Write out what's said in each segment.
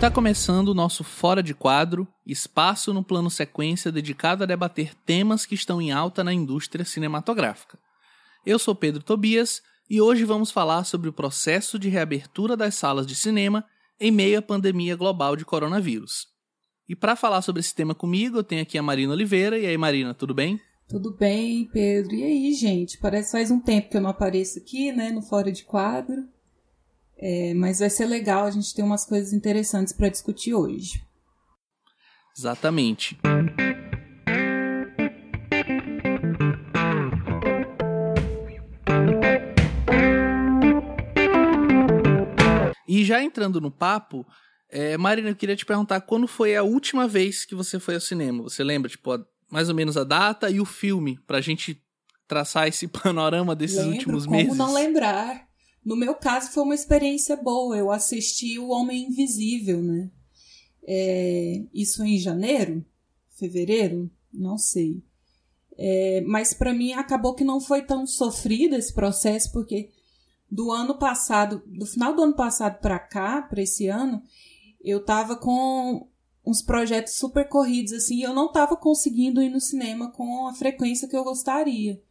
Está começando o nosso Fora de Quadro, espaço no plano sequência dedicado a debater temas que estão em alta na indústria cinematográfica. Eu sou Pedro Tobias e hoje vamos falar sobre o processo de reabertura das salas de cinema em meio à pandemia global de coronavírus. E para falar sobre esse tema comigo, eu tenho aqui a Marina Oliveira. E aí, Marina, tudo bem? Tudo bem, Pedro. E aí, gente? Parece faz um tempo que eu não apareço aqui, né, no Fora de Quadro. É, mas vai ser legal, a gente tem umas coisas interessantes para discutir hoje. Exatamente. E já entrando no papo, é, Marina, eu queria te perguntar quando foi a última vez que você foi ao cinema? Você lembra, tipo, a, mais ou menos a data e o filme, pra gente traçar esse panorama desses Lembro, últimos como meses? não lembrar? No meu caso, foi uma experiência boa. Eu assisti O Homem Invisível, né? É, isso em janeiro? Fevereiro? Não sei. É, mas para mim acabou que não foi tão sofrido esse processo, porque do ano passado, do final do ano passado para cá, para esse ano, eu tava com uns projetos super corridos assim, e eu não tava conseguindo ir no cinema com a frequência que eu gostaria.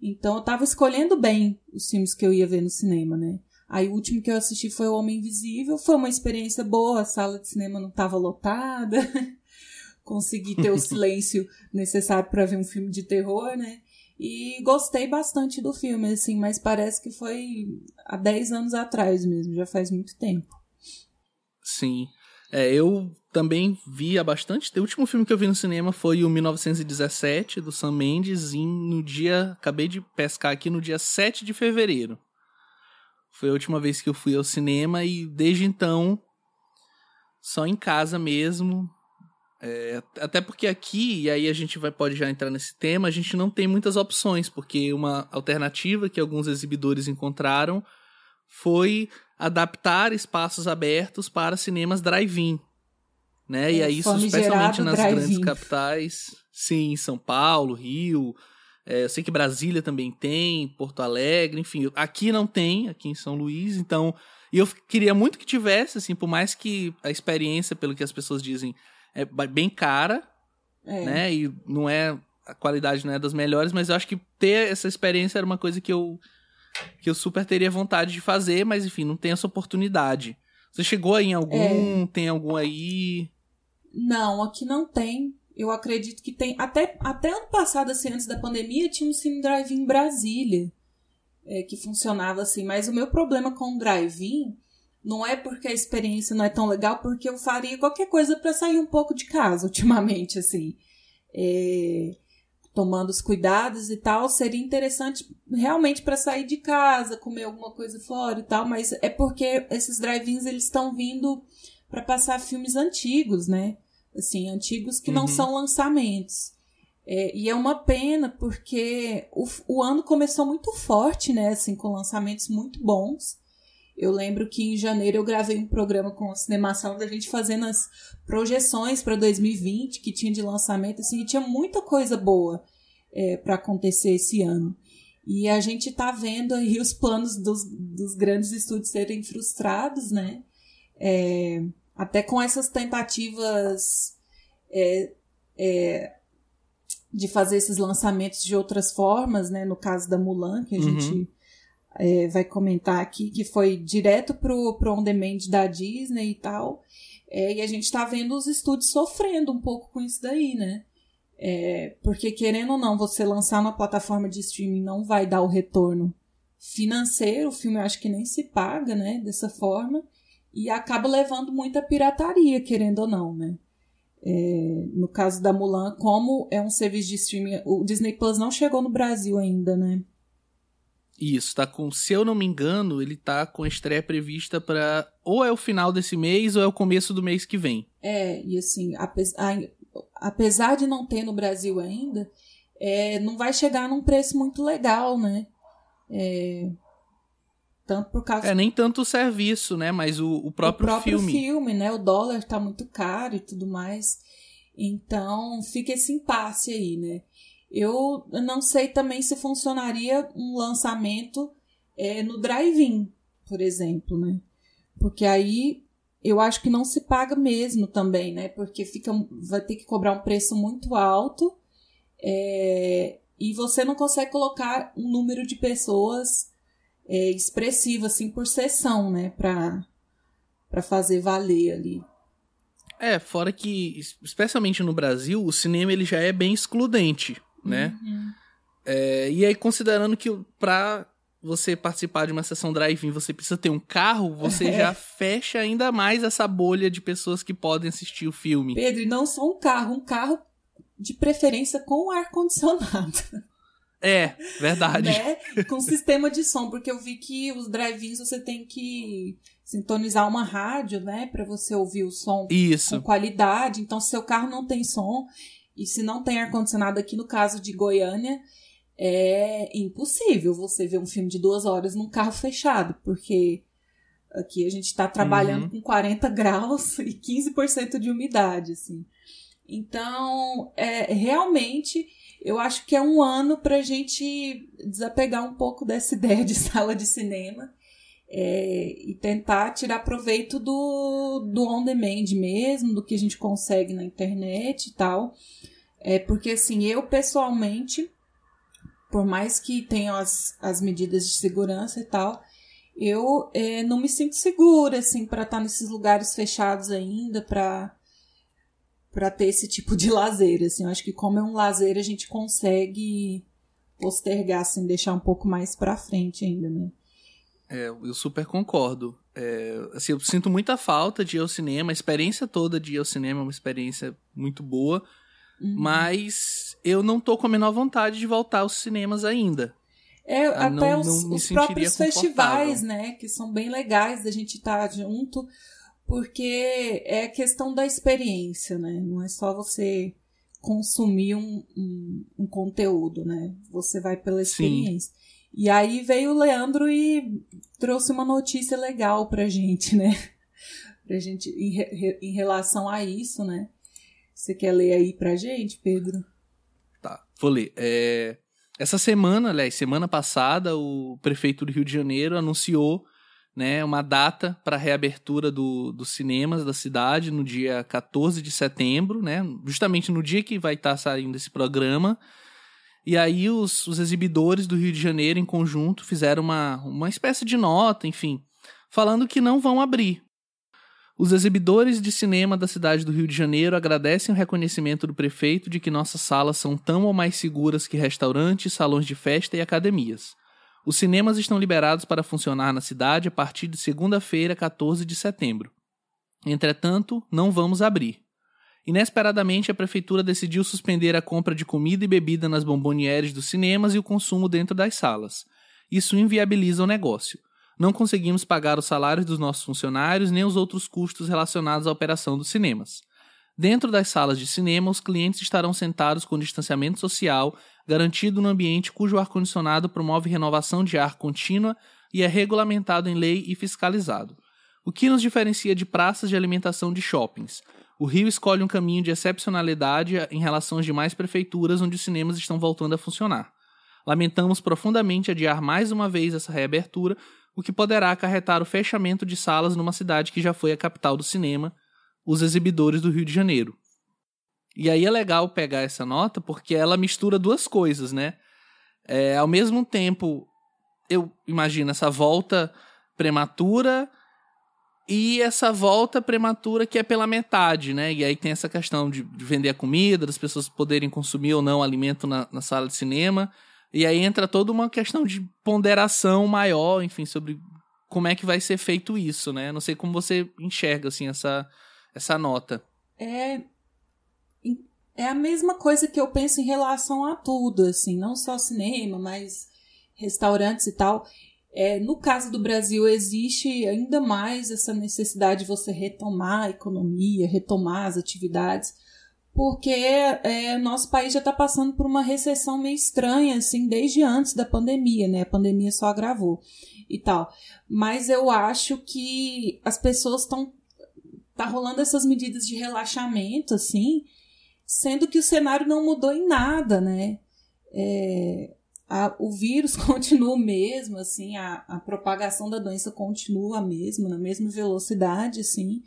Então eu tava escolhendo bem os filmes que eu ia ver no cinema, né? Aí o último que eu assisti foi O Homem Invisível, foi uma experiência boa, a sala de cinema não tava lotada. Consegui ter o silêncio necessário para ver um filme de terror, né? E gostei bastante do filme, assim, mas parece que foi há 10 anos atrás mesmo, já faz muito tempo. Sim. É, eu também vi há bastante. O último filme que eu vi no cinema foi o 1917, do Sam Mendes, em, no dia. Acabei de pescar aqui no dia 7 de fevereiro. Foi a última vez que eu fui ao cinema e desde então. Só em casa mesmo. É, até porque aqui, e aí a gente vai, pode já entrar nesse tema, a gente não tem muitas opções, porque uma alternativa que alguns exibidores encontraram foi adaptar espaços abertos para cinemas drive-in. Né? É, e aí isso especialmente nas grandes capitais. Sim, São Paulo, Rio. É, eu sei que Brasília também tem, Porto Alegre, enfim. Aqui não tem, aqui em São Luís, então. E eu queria muito que tivesse, assim, por mais que a experiência, pelo que as pessoas dizem, é bem cara, É. né? E não é. A qualidade não é das melhores, mas eu acho que ter essa experiência era uma coisa que eu. Que eu super teria vontade de fazer, mas enfim, não tem essa oportunidade. Você chegou aí em algum? Tem algum aí? Não, aqui não tem. Eu acredito que tem. Até, até ano passado, assim, antes da pandemia, tinha um Cine Drive-In em Brasília. é, que funcionava assim. Mas o meu problema com o drive-in não é porque a experiência não é tão legal, porque eu faria qualquer coisa para sair um pouco de casa ultimamente, assim. É, tomando os cuidados e tal, seria interessante realmente para sair de casa, comer alguma coisa fora e tal, mas é porque esses drive-ins eles estão vindo para passar filmes antigos, né? Assim, antigos que não Uhum. são lançamentos. É, e é uma pena porque o, o ano começou muito forte, né? Assim, com lançamentos muito bons. Eu lembro que em janeiro eu gravei um programa com a Cinemação da gente fazendo as projeções para 2020 que tinha de lançamento, assim, e tinha muita coisa boa para acontecer esse ano. E a gente tá vendo aí os planos dos, dos grandes estúdios serem frustrados, né? É, até com essas tentativas é, é, de fazer esses lançamentos de outras formas, né? No caso da Mulan, que a Uhum. gente é, vai comentar aqui, que foi direto pro, pro on-demand da Disney e tal. É, e a gente tá vendo os estúdios sofrendo um pouco com isso daí, né? É, porque, querendo ou não, você lançar na plataforma de streaming não vai dar o retorno financeiro, o filme eu acho que nem se paga, né? Dessa forma. E acaba levando muita pirataria, querendo ou não, né? É, no caso da Mulan, como é um serviço de streaming, o Disney Plus não chegou no Brasil ainda, né? Isso, tá com, se eu não me engano, ele tá com a estreia prevista para ou é o final desse mês ou é o começo do mês que vem. É, e assim, apes- a- apesar de não ter no Brasil ainda, é, não vai chegar num preço muito legal, né? É, tanto por causa É, nem tanto o serviço, né, mas o, o próprio, o próprio filme. filme, né? O dólar tá muito caro e tudo mais. Então, fica esse impasse aí, né? Eu não sei também se funcionaria um lançamento é, no drive-in, por exemplo, né? Porque aí eu acho que não se paga mesmo também, né? Porque fica, vai ter que cobrar um preço muito alto é, e você não consegue colocar um número de pessoas é, expressivo assim por sessão, né? Para para fazer valer ali. É, fora que, especialmente no Brasil, o cinema ele já é bem excludente, né? Uhum. É, e aí, considerando que para você participar de uma sessão drive-in você precisa ter um carro, você já fecha ainda mais essa bolha de pessoas que podem assistir o filme. Pedro, e não só um carro, um carro de preferência com ar-condicionado. É, verdade. né? Com sistema de som, porque eu vi que os drive-ins você tem que sintonizar uma rádio, né, para você ouvir o som Isso. com qualidade. Então, se seu carro não tem som e se não tem ar condicionado aqui no caso de Goiânia, é impossível você ver um filme de duas horas num carro fechado, porque aqui a gente está trabalhando Uhum. com 40 graus e 15% de umidade, assim. Então, é, realmente, eu acho que é um ano para a gente desapegar um pouco dessa ideia de sala de cinema é, e tentar tirar proveito do, do on-demand mesmo, do que a gente consegue na internet e tal. É, porque, assim, eu pessoalmente, por mais que tenham as, as medidas de segurança e tal, eu é, não me sinto segura, assim, para estar nesses lugares fechados ainda, para para ter esse tipo de lazer, assim. Eu acho que como é um lazer, a gente consegue postergar, assim, deixar um pouco mais para frente ainda, né? É, eu super concordo. É, assim, eu sinto muita falta de ir ao cinema. A experiência toda de ir ao cinema é uma experiência muito boa. Uhum. Mas eu não tô com a menor vontade de voltar aos cinemas ainda. É, Ah, até não- os, não os próprios festivais, né? Que são bem legais da gente estar junto, porque é questão da experiência, né? Não é só você consumir um, um, um conteúdo, né? Você vai pela Sim. experiência. E aí veio o Leandro e trouxe uma notícia legal pra gente, né? Pra gente, em, re- em relação a isso, né? Você quer ler aí pra gente, Pedro? Tá, vou ler. É, essa semana, aliás, semana passada, o prefeito do Rio de Janeiro anunciou né, uma data para a reabertura do, dos cinemas da cidade no dia 14 de setembro, né, justamente no dia que vai estar saindo esse programa. E aí os, os exibidores do Rio de Janeiro, em conjunto, fizeram uma, uma espécie de nota, enfim, falando que não vão abrir. Os exibidores de cinema da cidade do Rio de Janeiro agradecem o reconhecimento do prefeito de que nossas salas são tão ou mais seguras que restaurantes, salões de festa e academias. Os cinemas estão liberados para funcionar na cidade a partir de segunda-feira, 14 de setembro. Entretanto, não vamos abrir. Inesperadamente, a prefeitura decidiu suspender a compra de comida e bebida nas bombonieres dos cinemas e o consumo dentro das salas. Isso inviabiliza o negócio. Não conseguimos pagar os salários dos nossos funcionários nem os outros custos relacionados à operação dos cinemas. Dentro das salas de cinema, os clientes estarão sentados com distanciamento social, garantido no ambiente cujo ar-condicionado promove renovação de ar contínua e é regulamentado em lei e fiscalizado. O que nos diferencia de praças de alimentação de shoppings? O Rio escolhe um caminho de excepcionalidade em relação às demais prefeituras onde os cinemas estão voltando a funcionar. Lamentamos profundamente adiar mais uma vez essa reabertura, o que poderá acarretar o fechamento de salas numa cidade que já foi a capital do cinema, os exibidores do Rio de Janeiro. E aí é legal pegar essa nota porque ela mistura duas coisas, né? É, ao mesmo tempo, eu imagino essa volta prematura e essa volta prematura que é pela metade, né? E aí tem essa questão de, de vender a comida, das pessoas poderem consumir ou não alimento na, na sala de cinema. E aí entra toda uma questão de ponderação maior, enfim, sobre como é que vai ser feito isso, né? Não sei como você enxerga, assim, essa, essa nota. É, é a mesma coisa que eu penso em relação a tudo, assim, não só cinema, mas restaurantes e tal. É, no caso do Brasil, existe ainda mais essa necessidade de você retomar a economia, retomar as atividades, porque é, nosso país já está passando por uma recessão meio estranha, assim, desde antes da pandemia, né? A pandemia só agravou e tal. Mas eu acho que as pessoas estão. Tá rolando essas medidas de relaxamento, assim, sendo que o cenário não mudou em nada, né? É, a, o vírus continua o mesmo, assim, a, a propagação da doença continua a mesma, na mesma velocidade, assim.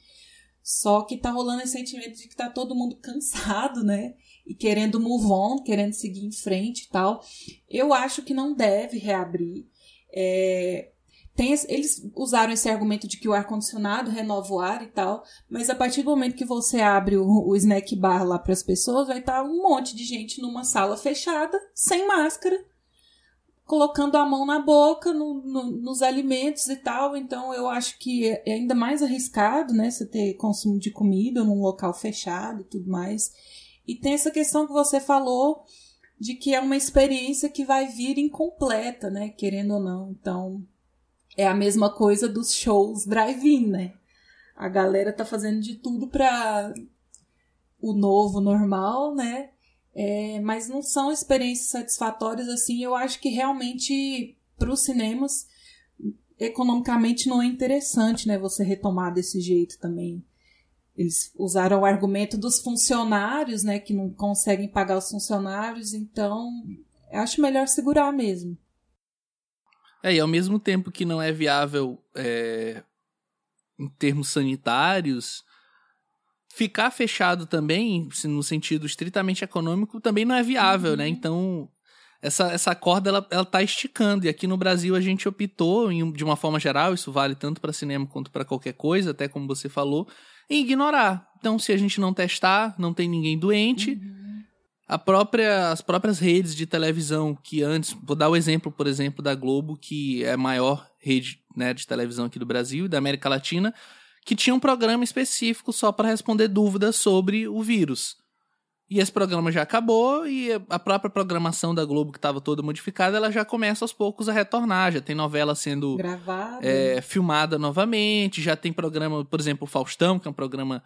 Só que tá rolando esse sentimento de que tá todo mundo cansado, né? E querendo move on, querendo seguir em frente e tal. Eu acho que não deve reabrir. É, tem, eles usaram esse argumento de que o ar-condicionado renova o ar e tal, mas a partir do momento que você abre o, o snack bar lá para as pessoas, vai estar tá um monte de gente numa sala fechada, sem máscara, colocando a mão na boca, no, no, nos alimentos e tal. Então eu acho que é, é ainda mais arriscado, né? Você ter consumo de comida num local fechado e tudo mais. E tem essa questão que você falou de que é uma experiência que vai vir incompleta, né? Querendo ou não. Então é a mesma coisa dos shows drive-in, né? A galera tá fazendo de tudo para o novo normal, né? É, mas não são experiências satisfatórias assim. Eu acho que realmente para os cinemas economicamente não é interessante, né? Você retomar desse jeito também. Eles usaram o argumento dos funcionários, né? Que não conseguem pagar os funcionários, então acho melhor segurar mesmo. É, e ao mesmo tempo que não é viável é, em termos sanitários, ficar fechado também, no sentido estritamente econômico, também não é viável, né? uhum. né? Então, essa, essa corda, ela, ela tá esticando. E aqui no Brasil a gente optou, em, de uma forma geral, isso vale tanto para cinema quanto para qualquer coisa, até como você falou, em ignorar. Então, se a gente não testar, não tem ninguém doente... Uhum. A própria, as próprias redes de televisão que antes, vou dar o exemplo, por exemplo, da Globo, que é a maior rede né, de televisão aqui do Brasil e da América Latina, que tinha um programa específico só para responder dúvidas sobre o vírus. E esse programa já acabou e a própria programação da Globo, que estava toda modificada, ela já começa aos poucos a retornar. Já tem novela sendo é, filmada novamente, já tem programa, por exemplo, o Faustão, que é um programa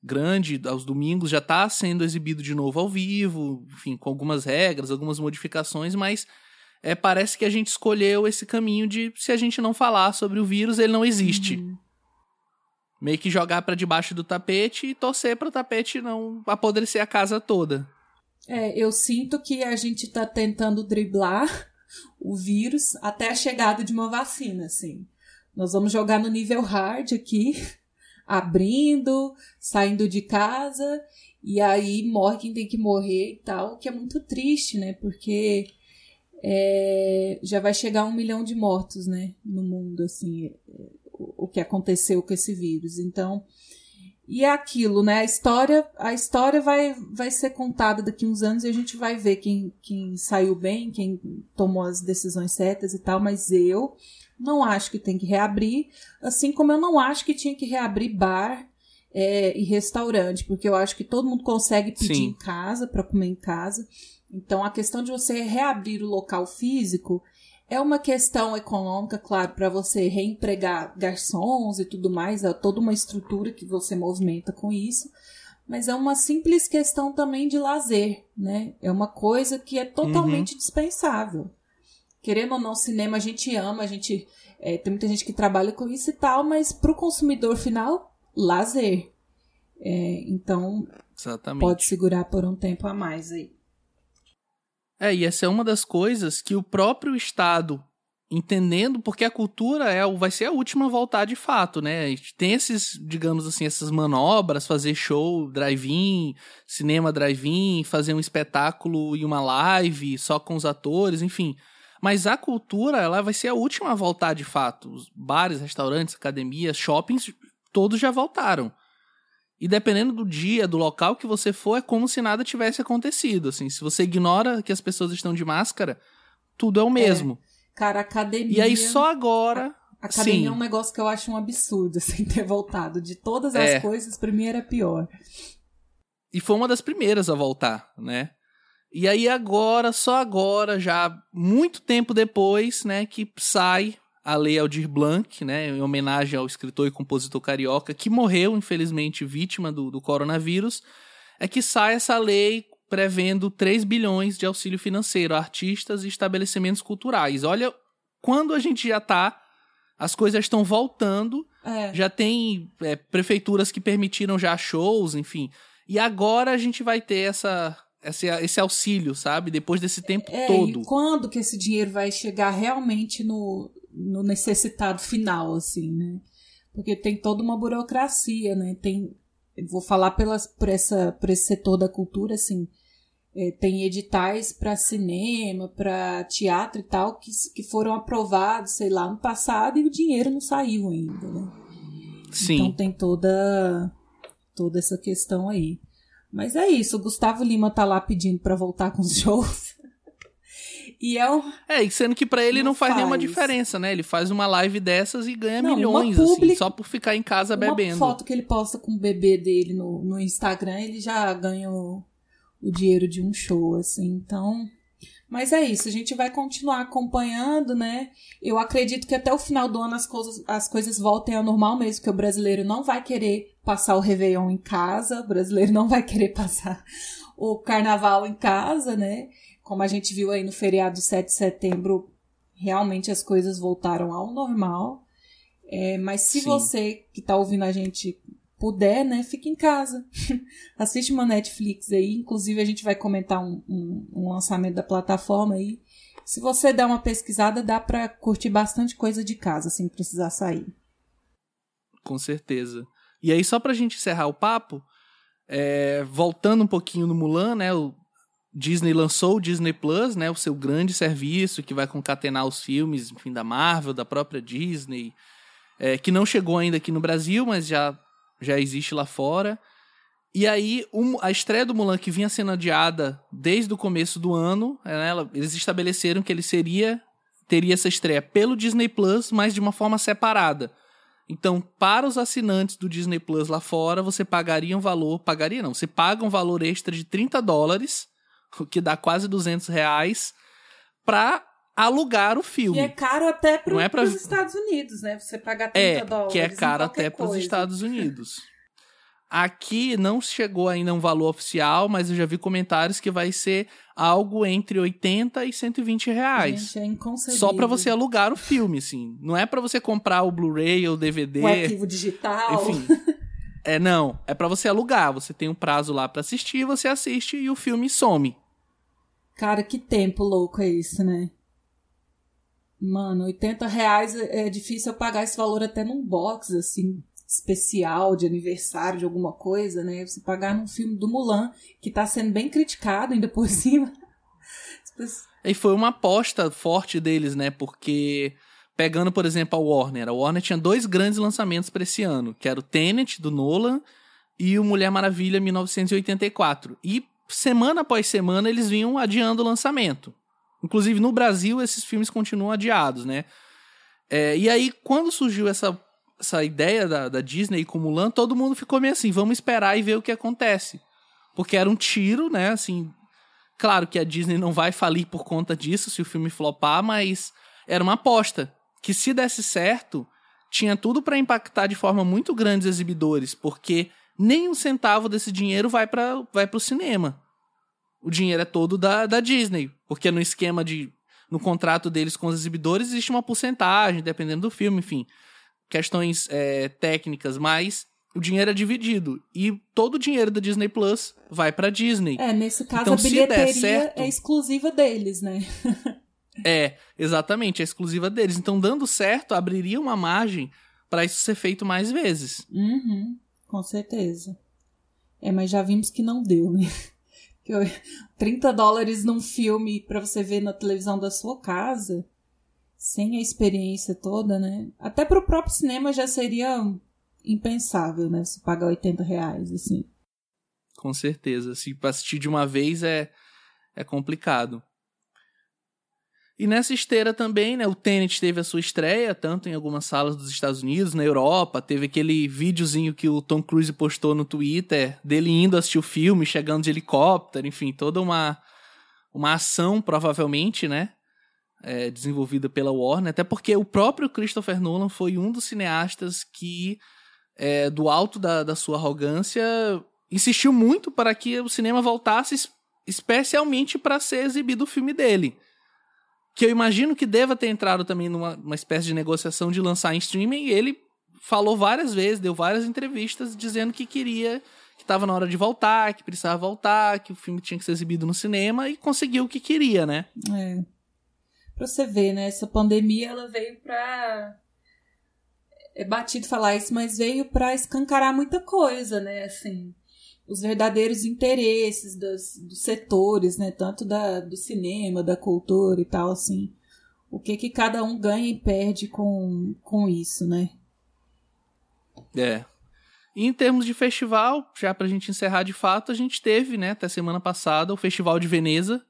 grande aos domingos, já está sendo exibido de novo ao vivo, enfim, com algumas regras, algumas modificações, mas é, parece que a gente escolheu esse caminho de se a gente não falar sobre o vírus, ele não existe. Uhum meio que jogar para debaixo do tapete e torcer para o tapete não apodrecer a casa toda. É, eu sinto que a gente está tentando driblar o vírus até a chegada de uma vacina, assim. Nós vamos jogar no nível hard aqui, abrindo, saindo de casa, e aí morre quem tem que morrer e tal, que é muito triste, né? Porque é, já vai chegar um milhão de mortos, né? No mundo, assim o que aconteceu com esse vírus. Então, e é aquilo, né? A história, a história vai, vai ser contada daqui uns anos e a gente vai ver quem, quem saiu bem, quem tomou as decisões certas e tal, mas eu não acho que tem que reabrir, assim como eu não acho que tinha que reabrir bar é, e restaurante, porque eu acho que todo mundo consegue pedir Sim. em casa para comer em casa. Então a questão de você reabrir o local físico é uma questão econômica, claro, para você reempregar garçons e tudo mais, é toda uma estrutura que você movimenta com isso, mas é uma simples questão também de lazer, né? É uma coisa que é totalmente uhum. dispensável. Querendo ou não, cinema a gente ama, a gente é, tem muita gente que trabalha com isso e tal, mas para o consumidor final, lazer. É, então, Exatamente. pode segurar por um tempo a mais aí. É, e essa é uma das coisas que o próprio Estado, entendendo, porque a cultura é, vai ser a última a voltar de fato, né? Tem esses, digamos assim, essas manobras, fazer show, drive-in, cinema drive-in, fazer um espetáculo e uma live só com os atores, enfim. Mas a cultura, ela vai ser a última a voltar de fato. Os bares, restaurantes, academias, shoppings, todos já voltaram. E dependendo do dia, do local que você for, é como se nada tivesse acontecido. Assim, se você ignora que as pessoas estão de máscara, tudo é o mesmo. É. Cara, academia. E aí só agora. A academia sim. é um negócio que eu acho um absurdo, assim, ter voltado. De todas as é. coisas, primeiro é pior. E foi uma das primeiras a voltar, né? E aí agora, só agora, já muito tempo depois, né, que sai a Lei Aldir Blanc, né, em homenagem ao escritor e compositor carioca, que morreu, infelizmente, vítima do, do coronavírus, é que sai essa lei prevendo 3 bilhões de auxílio financeiro a artistas e estabelecimentos culturais. Olha, quando a gente já está, as coisas estão voltando, é. já tem é, prefeituras que permitiram já shows, enfim. E agora a gente vai ter essa esse, esse auxílio, sabe? Depois desse tempo é, todo. E quando que esse dinheiro vai chegar realmente no, no necessitado final, assim, né? Porque tem toda uma burocracia, né? Tem, vou falar pelas, por, essa, por esse setor da cultura, assim, é, tem editais para cinema, para teatro e tal, que, que foram aprovados, sei lá, no passado e o dinheiro não saiu ainda, né? Sim. Então tem toda, toda essa questão aí. Mas é isso, o Gustavo Lima tá lá pedindo para voltar com os shows. E é um... É, e sendo que para ele não, não faz, faz, nenhuma diferença, né? Ele faz uma live dessas e ganha não, milhões, assim, só por ficar em casa uma bebendo. Uma foto que ele posta com o bebê dele no, no Instagram, ele já ganha o, o dinheiro de um show, assim. Então, mas é isso, a gente vai continuar acompanhando, né? Eu acredito que até o final do ano as coisas, as coisas voltem ao normal mesmo, que o brasileiro não vai querer passar o Réveillon em casa, o brasileiro não vai querer passar o carnaval em casa, né? Como a gente viu aí no feriado 7 de setembro, realmente as coisas voltaram ao normal. É, mas se Sim. você que está ouvindo a gente puder, né, fique em casa. Assiste uma Netflix aí. Inclusive, a gente vai comentar um, um, um, lançamento da plataforma aí. Se você der uma pesquisada, dá para curtir bastante coisa de casa, sem precisar sair. Com certeza. E aí, só pra gente encerrar o papo, é, voltando um pouquinho no Mulan, né, o Disney lançou o Disney Plus, né, o seu grande serviço que vai concatenar os filmes, enfim, da Marvel, da própria Disney, é, que não chegou ainda aqui no Brasil, mas já já existe lá fora. E aí, um, a estreia do Mulan, que vinha sendo adiada desde o começo do ano, né, eles estabeleceram que ele seria teria essa estreia pelo Disney Plus, mas de uma forma separada. Então, para os assinantes do Disney Plus lá fora, você pagaria um valor, pagaria não, você paga um valor extra de 30 dólares, o que dá quase 200 reais, para alugar o filme. E é caro até para os é pra... Estados Unidos, né? Você pagar 30 é, dólares. Que é caro até para os Estados Unidos. Aqui não chegou ainda um valor oficial, mas eu já vi comentários que vai ser algo entre 80 e 120 reais. Gente, é. Só para você alugar o filme, assim. Não é para você comprar o Blu-ray ou o DVD. O arquivo digital. Enfim. é, não. É para você alugar. Você tem um prazo lá para assistir, você assiste e o filme some. Cara, que tempo louco é isso, né? Mano, 80 reais é, é difícil eu pagar esse valor até num box, assim, especial de aniversário de alguma coisa, né? Você pagar num filme do Mulan, que tá sendo bem criticado ainda por cima. E foi uma aposta forte deles, né? Porque, pegando, por exemplo, a Warner, a Warner tinha dois grandes lançamentos para esse ano, que era o Tenet, do Nolan, e o Mulher Maravilha 1984. E semana após semana eles vinham adiando o lançamento. Inclusive, no Brasil, esses filmes continuam adiados, né? É, e aí, quando surgiu essa, essa ideia da, da Disney com Mulan, todo mundo ficou meio assim, vamos esperar e ver o que acontece. Porque era um tiro, né? Assim, claro que a Disney não vai falir por conta disso se o filme flopar, mas era uma aposta. Que se desse certo, tinha tudo para impactar de forma muito grande os exibidores, porque nem um centavo desse dinheiro vai para vai o cinema o dinheiro é todo da, da Disney. Porque no esquema de. No contrato deles com os exibidores existe uma porcentagem, dependendo do filme, enfim. Questões é, técnicas, mas o dinheiro é dividido. E todo o dinheiro da Disney Plus vai pra Disney. É, nesse caso então, a bilheteria certo, é exclusiva deles, né? é, exatamente, é exclusiva deles. Então, dando certo, abriria uma margem para isso ser feito mais vezes. Uhum, com certeza. É, mas já vimos que não deu, né? 30 dólares num filme para você ver na televisão da sua casa, sem a experiência toda, né? Até pro próprio cinema já seria impensável, né? Você pagar 80 reais, assim. Com certeza. Se assim, assistir de uma vez é, é complicado. E nessa esteira também, né, o Tenet teve a sua estreia, tanto em algumas salas dos Estados Unidos, na Europa, teve aquele videozinho que o Tom Cruise postou no Twitter, dele indo assistir o filme, chegando de helicóptero, enfim, toda uma, uma ação, provavelmente, né, é, desenvolvida pela Warner, até porque o próprio Christopher Nolan foi um dos cineastas que, é, do alto da, da sua arrogância, insistiu muito para que o cinema voltasse especialmente para ser exibido o filme dele que eu imagino que deva ter entrado também numa espécie de negociação de lançar em streaming, e ele falou várias vezes, deu várias entrevistas dizendo que queria, que estava na hora de voltar, que precisava voltar, que o filme tinha que ser exibido no cinema e conseguiu o que queria, né? É. Pra você ver, né? Essa pandemia ela veio pra. É batido falar isso, mas veio pra escancarar muita coisa, né? Assim, os verdadeiros interesses dos, dos setores, né? Tanto da, do cinema, da cultura e tal, assim. O que que cada um ganha e perde com, com isso, né? É. E em termos de festival, já pra gente encerrar de fato, a gente teve, né, até semana passada, o Festival de Veneza,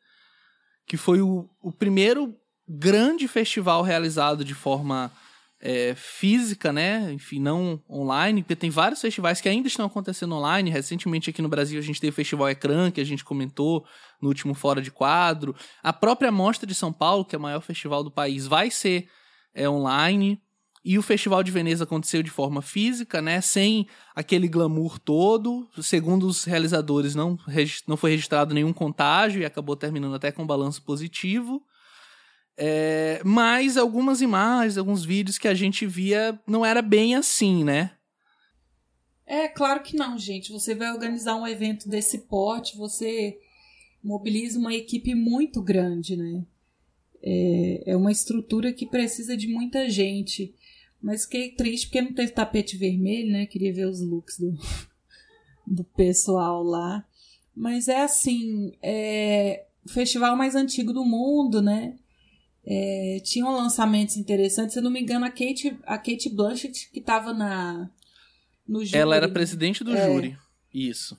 que foi o, o primeiro grande festival realizado de forma é, física, né? Enfim, não online, porque tem vários festivais que ainda estão acontecendo online. Recentemente aqui no Brasil a gente teve o Festival Ecrã, que a gente comentou no último Fora de Quadro. A própria Mostra de São Paulo, que é o maior festival do país, vai ser é, online. E o Festival de Veneza aconteceu de forma física, né? Sem aquele glamour todo. Segundo os realizadores, não, não foi registrado nenhum contágio e acabou terminando até com um balanço positivo. É, mas algumas imagens, alguns vídeos que a gente via não era bem assim, né? É, claro que não, gente. Você vai organizar um evento desse porte, você mobiliza uma equipe muito grande, né? É, é uma estrutura que precisa de muita gente. Mas fiquei triste porque não teve tapete vermelho, né? Queria ver os looks do, do pessoal lá. Mas é assim, é o festival mais antigo do mundo, né? É, tinham lançamentos interessantes. Se eu não me engano, a Kate, a Kate Blanchett, que estava na, no júri. Ela era presidente do é, júri. Isso.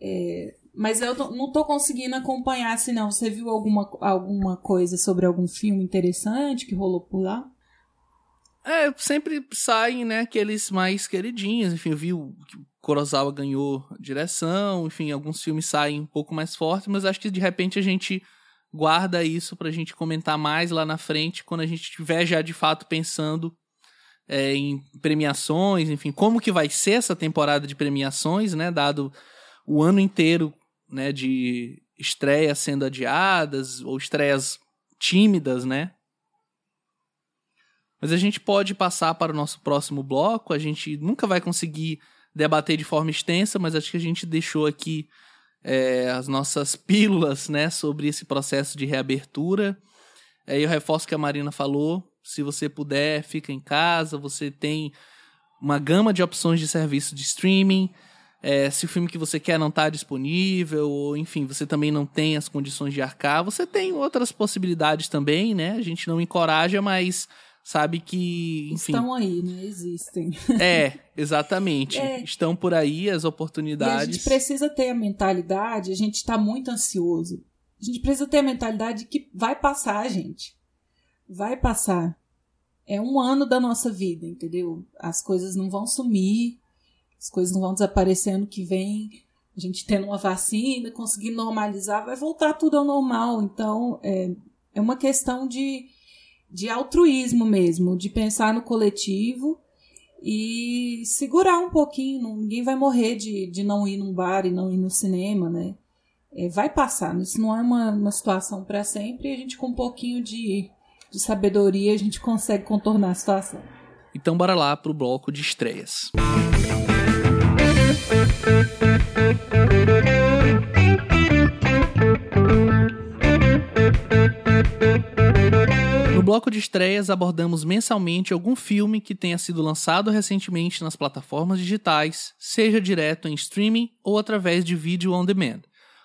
É, mas eu não estou conseguindo acompanhar, se não. Você viu alguma, alguma coisa sobre algum filme interessante que rolou por lá? É, sempre saem, né, aqueles mais queridinhos. Enfim, eu vi o Kurosawa ganhou direção. Enfim, alguns filmes saem um pouco mais fortes, mas acho que de repente a gente guarda isso pra gente comentar mais lá na frente, quando a gente estiver já de fato pensando é, em premiações, enfim, como que vai ser essa temporada de premiações, né, dado o ano inteiro, né, de estreias sendo adiadas ou estreias tímidas, né? Mas a gente pode passar para o nosso próximo bloco, a gente nunca vai conseguir debater de forma extensa, mas acho que a gente deixou aqui é, as nossas pílulas né, sobre esse processo de reabertura. É, eu reforço o que a Marina falou. Se você puder, fica em casa. Você tem uma gama de opções de serviço de streaming. É, se o filme que você quer não está disponível, ou enfim, você também não tem as condições de arcar, você tem outras possibilidades também, né? A gente não encoraja, mas sabe que, enfim... Estão aí, né? Existem. É, exatamente. É. Estão por aí as oportunidades. E a gente precisa ter a mentalidade, a gente está muito ansioso. A gente precisa ter a mentalidade que vai passar, gente. Vai passar. É um ano da nossa vida, entendeu? As coisas não vão sumir, as coisas não vão desaparecer ano que vem. A gente tendo uma vacina, conseguir normalizar, vai voltar tudo ao normal. Então, é, é uma questão de de altruísmo mesmo, de pensar no coletivo e segurar um pouquinho. Ninguém vai morrer de, de não ir num bar e não ir no cinema, né? É, vai passar, isso não é uma, uma situação para sempre e a gente com um pouquinho de, de sabedoria a gente consegue contornar a situação. Então bora lá pro bloco de estreias. Bloco de estreias abordamos mensalmente algum filme que tenha sido lançado recentemente nas plataformas digitais, seja direto em streaming ou através de vídeo on demand.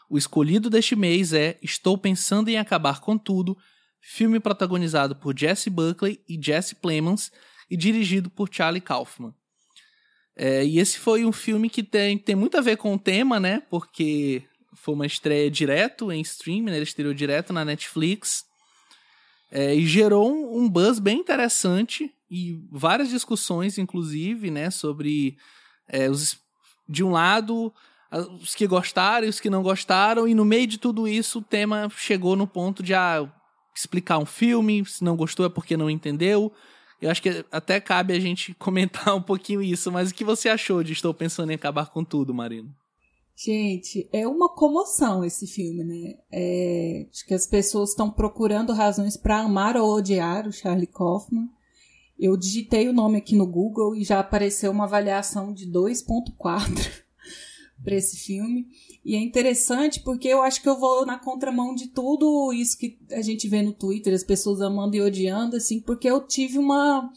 O escolhido deste mês é Estou Pensando em Acabar com Tudo, filme protagonizado por Jesse Buckley e Jesse Plemons e dirigido por Charlie Kaufman. É, e esse foi um filme que tem, tem muito a ver com o tema, né? Porque foi uma estreia direto em streaming, né? ele estreou direto na Netflix. É, e gerou um, um, buzz bem interessante e várias discussões, inclusive, né, sobre é, os, de um lado os que gostaram e os que não gostaram, e no meio de tudo isso o tema chegou no ponto de ah, explicar um filme, se não gostou é porque não entendeu. Eu acho que até cabe a gente comentar um pouquinho isso, mas o que você achou de Estou Pensando em Acabar com Tudo, Marino? Gente, é uma comoção esse filme, né? É, acho que as pessoas estão procurando razões para amar ou odiar o Charlie Kaufman. Eu digitei o nome aqui no Google e já apareceu uma avaliação de 2.4 para esse filme. E é interessante porque eu acho que eu vou na contramão de tudo isso que a gente vê no Twitter, as pessoas amando e odiando, assim, porque eu tive uma.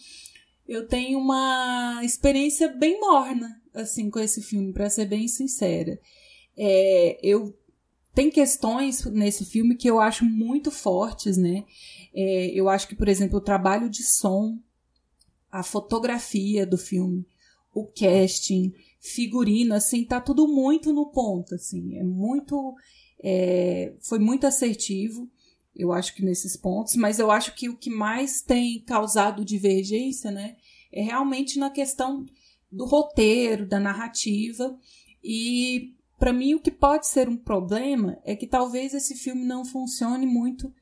Eu tenho uma experiência bem morna, assim, com esse filme, para ser bem sincera. É, eu tem questões nesse filme que eu acho muito fortes, né? É, eu acho que, por exemplo, o trabalho de som, a fotografia do filme, o casting, figurino, assim, tá tudo muito no ponto, assim, é muito, é, foi muito assertivo, eu acho que nesses pontos, mas eu acho que o que mais tem causado divergência, né, é realmente na questão do roteiro, da narrativa, e para mim o que pode ser um problema é que talvez esse filme não funcione muito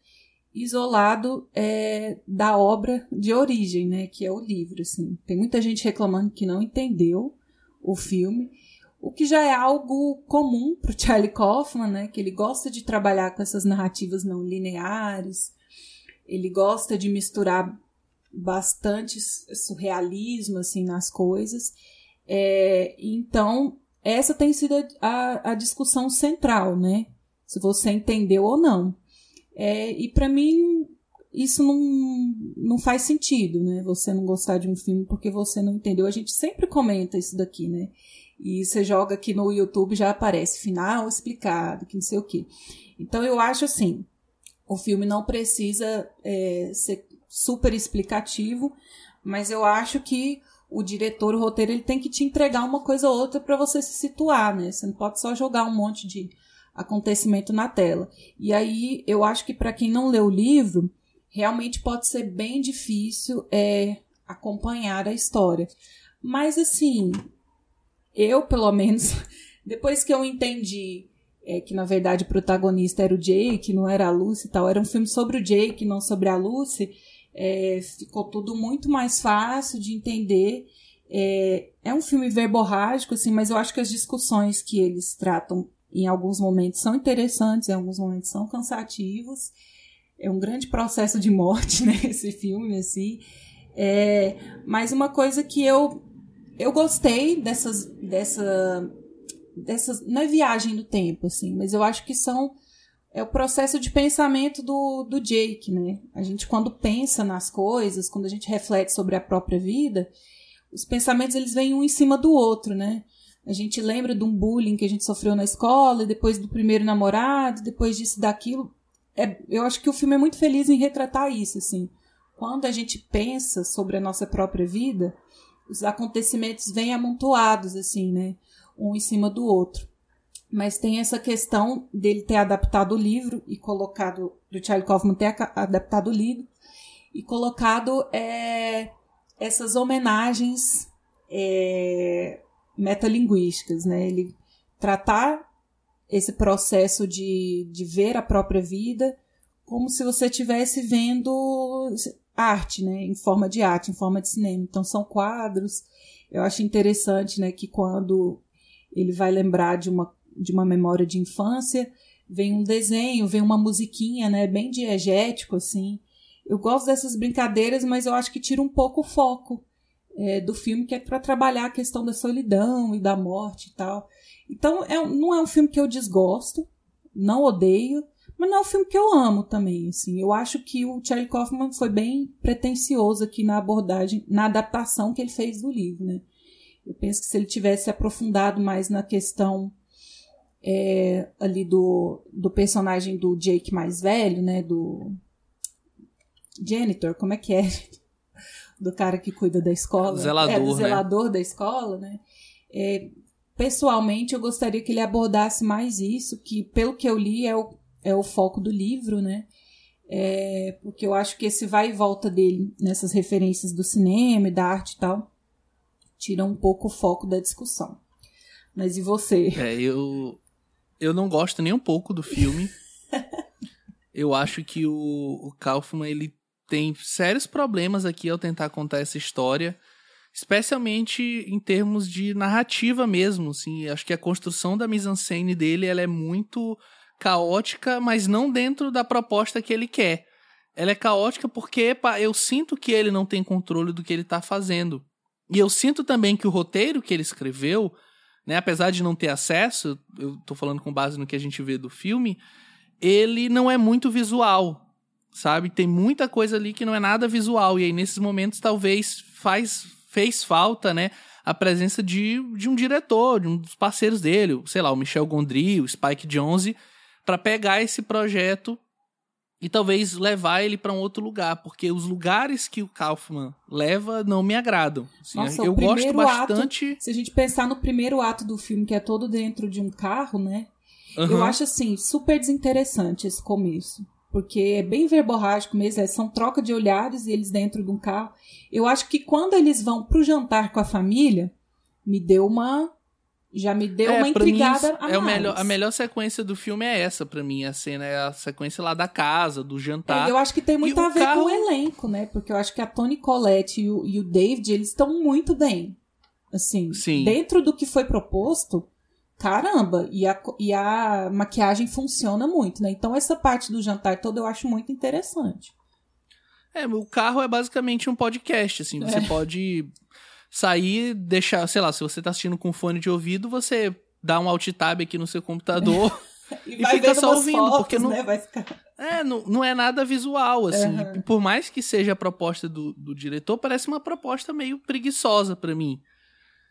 isolado é, da obra de origem, né, que é o livro, assim. Tem muita gente reclamando que não entendeu, o filme, o que já é algo comum para o Charlie Kaufman, né? Que ele gosta de trabalhar com essas narrativas não lineares, ele gosta de misturar bastante surrealismo assim nas coisas. É, então essa tem sido a, a, discussão central, né? Se você entendeu ou não. É, e para mim isso não, não faz sentido, né? Você não gostar de um filme porque você não entendeu. A gente sempre comenta isso daqui, né? E você joga aqui no YouTube já aparece final explicado, que não sei o quê. Então eu acho assim, o filme não precisa é, ser super explicativo, mas eu acho que o diretor, o roteiro, ele tem que te entregar uma coisa ou outra para você se situar, né? Você não pode só jogar um monte de acontecimento na tela. E aí eu acho que para quem não lê o livro, realmente pode ser bem difícil é, acompanhar a história. Mas assim, eu pelo menos, depois que eu entendi é, que na verdade o protagonista era o Jake, não era a Lucy e tal, era um filme sobre o Jake, não sobre a Lucy, é, ficou tudo muito mais fácil de entender. É, é um filme verborrágico, assim, mas eu acho que as discussões que eles tratam em alguns momentos são interessantes, em alguns momentos são cansativos é um grande processo de morte, né? Esse filme, assim. É, mas uma coisa que eu eu gostei dessas dessa dessas não é viagem no tempo assim, mas eu acho que são é o processo de pensamento do, do Jake, né? A gente quando pensa nas coisas, quando a gente reflete sobre a própria vida, os pensamentos eles vêm um em cima do outro, né? A gente lembra de um bullying que a gente sofreu na escola, depois do primeiro namorado, depois disso daquilo é, eu acho que o filme é muito feliz em retratar isso, assim. Quando a gente pensa sobre a nossa própria vida, os acontecimentos vêm amontoados, assim, né? Um em cima do outro. Mas tem essa questão dele ter adaptado o livro e colocado, do Charlie Kaufman ter adaptado o livro e colocado é, essas homenagens é, metalinguísticas, né? Ele tratar esse processo de, de ver a própria vida como se você estivesse vendo arte, né, em forma de arte, em forma de cinema. Então são quadros. Eu acho interessante, né, que quando ele vai lembrar de uma de uma memória de infância, vem um desenho, vem uma musiquinha, né, bem diegético assim. Eu gosto dessas brincadeiras, mas eu acho que tira um pouco o foco é, do filme, que é para trabalhar a questão da solidão e da morte e tal. Então, é, não é um filme que eu desgosto, não odeio, mas não é um filme que eu amo também, assim. Eu acho que o Charlie Kaufman foi bem pretensioso aqui na abordagem, na adaptação que ele fez do livro, né? Eu penso que se ele tivesse aprofundado mais na questão é, ali do, do personagem do Jake mais velho, né? Do janitor, como é que é? Do cara que cuida da escola. Zelador, é, do né? zelador né? da escola, né? É, pessoalmente eu gostaria que ele abordasse mais isso, que pelo que eu li é o, é o foco do livro, né? É, porque eu acho que esse vai e volta dele nessas referências do cinema e da arte e tal tira um pouco o foco da discussão. Mas e você? É, eu eu não gosto nem um pouco do filme. eu acho que o, o Kaufman ele tem sérios problemas aqui ao tentar contar essa história especialmente em termos de narrativa mesmo, assim, acho que a construção da mise-en-scène dele ela é muito caótica, mas não dentro da proposta que ele quer. Ela é caótica porque eu sinto que ele não tem controle do que ele está fazendo. E eu sinto também que o roteiro que ele escreveu né? Apesar de não ter acesso, eu tô falando com base no que a gente vê do filme, ele não é muito visual, sabe? Tem muita coisa ali que não é nada visual. E aí, nesses momentos, talvez faz, fez falta, né? A presença de, de um diretor, de um dos parceiros dele, sei lá, o Michel Gondry, o Spike Jonze, para pegar esse projeto e talvez levar ele para um outro lugar, porque os lugares que o Kaufman leva não me agradam. Assim, Nossa, eu gosto bastante. Ato, se a gente pensar no primeiro ato do filme, que é todo dentro de um carro, né? Uhum. Eu acho assim super desinteressante esse começo, porque é bem verborrágico mesmo, é, são troca de olhares e eles dentro de um carro. Eu acho que quando eles vão pro jantar com a família, me deu uma já me deu é, uma intrigada mim, a é o melhor, A melhor sequência do filme é essa, para mim. A cena é a sequência lá da casa, do jantar. É, eu acho que tem muito e a ver carro... com o elenco, né? Porque eu acho que a Toni Collette e o, e o David, eles estão muito bem. Assim, Sim. dentro do que foi proposto, caramba, e a, e a maquiagem funciona muito, né? Então essa parte do jantar toda eu acho muito interessante. É, o carro é basicamente um podcast, assim, você é. pode sair, deixar, sei lá, se você tá assistindo com fone de ouvido, você dá um alt tab aqui no seu computador e, e fica só ouvindo, fotos, porque não, né? ficar... é, não, não é nada visual, assim. Uhum. Por mais que seja a proposta do, do diretor, parece uma proposta meio preguiçosa para mim.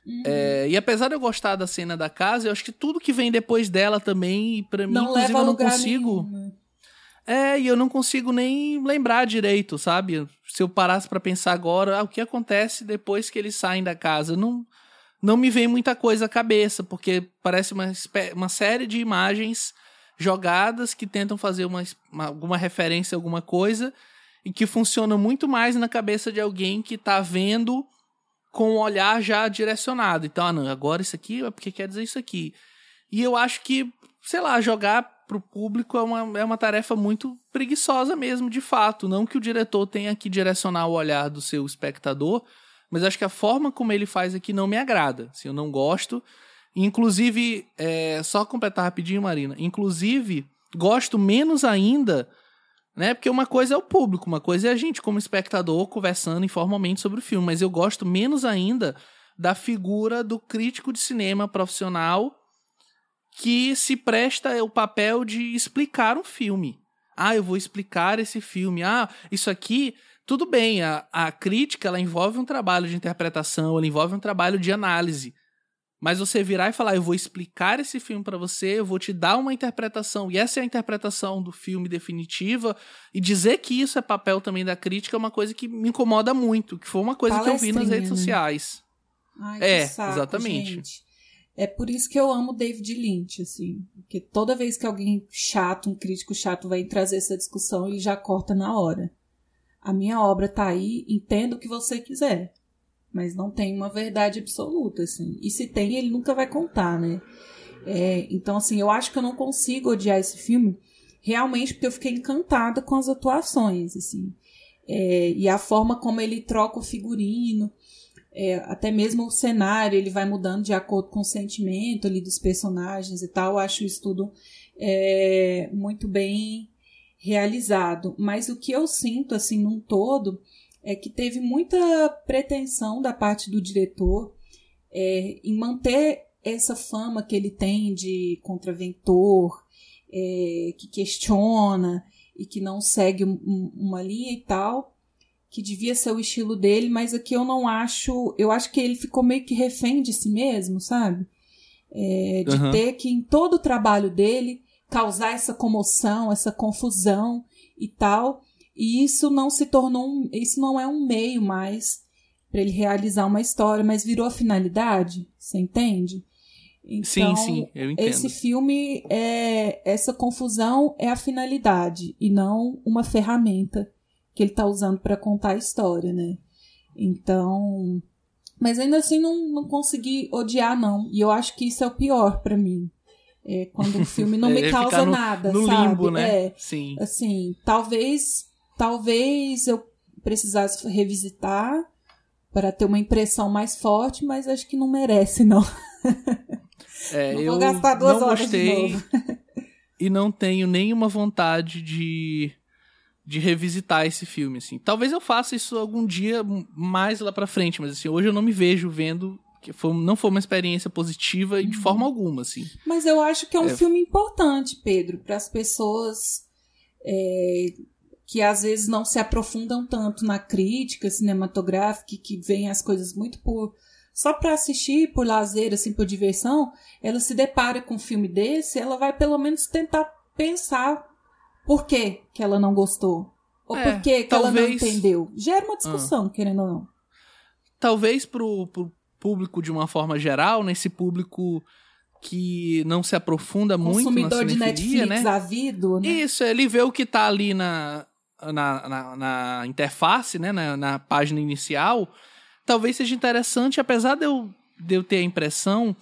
Uhum. É, e apesar de eu gostar da cena da casa, eu acho que tudo que vem depois dela também, para mim, não inclusive, eu não consigo. Nenhum, né? É, e eu não consigo nem lembrar direito, sabe? Se eu parasse para pensar agora, ah, o que acontece depois que eles saem da casa? Não, não me vem muita coisa à cabeça, porque parece uma, uma série de imagens jogadas que tentam fazer uma, uma, alguma referência a alguma coisa e que funcionam muito mais na cabeça de alguém que tá vendo com o olhar já direcionado. Então, ah, não, agora isso aqui é porque quer dizer isso aqui. E eu acho que, sei lá, jogar pro público é uma, é uma tarefa muito preguiçosa mesmo, de fato. Não que o diretor tenha que direcionar o olhar do seu espectador, mas acho que a forma como ele faz aqui não me agrada. Assim, eu não gosto. Inclusive, é, só completar rapidinho, Marina. Inclusive, gosto menos ainda, né? Porque uma coisa é o público, uma coisa é a gente, como espectador, conversando informalmente sobre o filme. Mas eu gosto menos ainda da figura do crítico de cinema profissional que se presta o papel de explicar um filme. Ah, eu vou explicar esse filme. Ah, isso aqui. Tudo bem, a, a crítica ela envolve um trabalho de interpretação, ela envolve um trabalho de análise. Mas você virar e falar, eu vou explicar esse filme para você, eu vou te dar uma interpretação, e essa é a interpretação do filme definitiva, e dizer que isso é papel também da crítica é uma coisa que me incomoda muito, que foi uma coisa que eu vi nas redes né? sociais. Ai, é, saco, exatamente. Gente. É por isso que eu amo David Lynch, assim. Porque toda vez que alguém chato, um crítico chato, vai trazer essa discussão, ele já corta na hora. A minha obra tá aí, entenda o que você quiser. Mas não tem uma verdade absoluta, assim. E se tem, ele nunca vai contar, né? É, então, assim, eu acho que eu não consigo odiar esse filme realmente porque eu fiquei encantada com as atuações, assim. É, e a forma como ele troca o figurino é, até mesmo o cenário ele vai mudando de acordo com o sentimento ali dos personagens e tal. Eu acho isso tudo é, muito bem realizado. Mas o que eu sinto, assim, num todo, é que teve muita pretensão da parte do diretor é, em manter essa fama que ele tem de contraventor, é, que questiona e que não segue um, uma linha e tal que devia ser o estilo dele, mas aqui eu não acho. Eu acho que ele ficou meio que refém de si mesmo, sabe? É, de uhum. ter que, em todo o trabalho dele, causar essa comoção, essa confusão e tal. E isso não se tornou um, isso não é um meio mais para ele realizar uma história, mas virou a finalidade, você entende? Então, sim, sim, eu entendo. Esse filme é essa confusão é a finalidade e não uma ferramenta que ele está usando para contar a história, né? Então, mas ainda assim não, não consegui odiar não. E eu acho que isso é o pior para mim. É quando o filme não me causa no, nada, no sabe? limbo, né? É, Sim. Assim, talvez, talvez eu precisasse revisitar para ter uma impressão mais forte, mas acho que não merece não. É, não eu vou gastar duas não horas gostei e não tenho nenhuma vontade de de revisitar esse filme, assim. Talvez eu faça isso algum dia mais lá pra frente, mas assim, hoje eu não me vejo vendo que foi, não foi uma experiência positiva de forma alguma, assim. Mas eu acho que é um é... filme importante, Pedro, para as pessoas é, que às vezes não se aprofundam tanto na crítica cinematográfica, que veem as coisas muito por só para assistir, por lazer, assim, por diversão, ela se depara com um filme desse, ela vai pelo menos tentar pensar por que que ela não gostou. Ou é, por que, que talvez... ela não entendeu. Gera uma discussão, ah. querendo ou não. Talvez pro, pro público de uma forma geral, nesse público que não se aprofunda muito na cinefilia, de Netflix né? avido, né? Isso, ele vê o que tá ali na, na, na, na interface, né? Na, na, página inicial. Talvez seja interessante, apesar de eu, de eu ter a impressão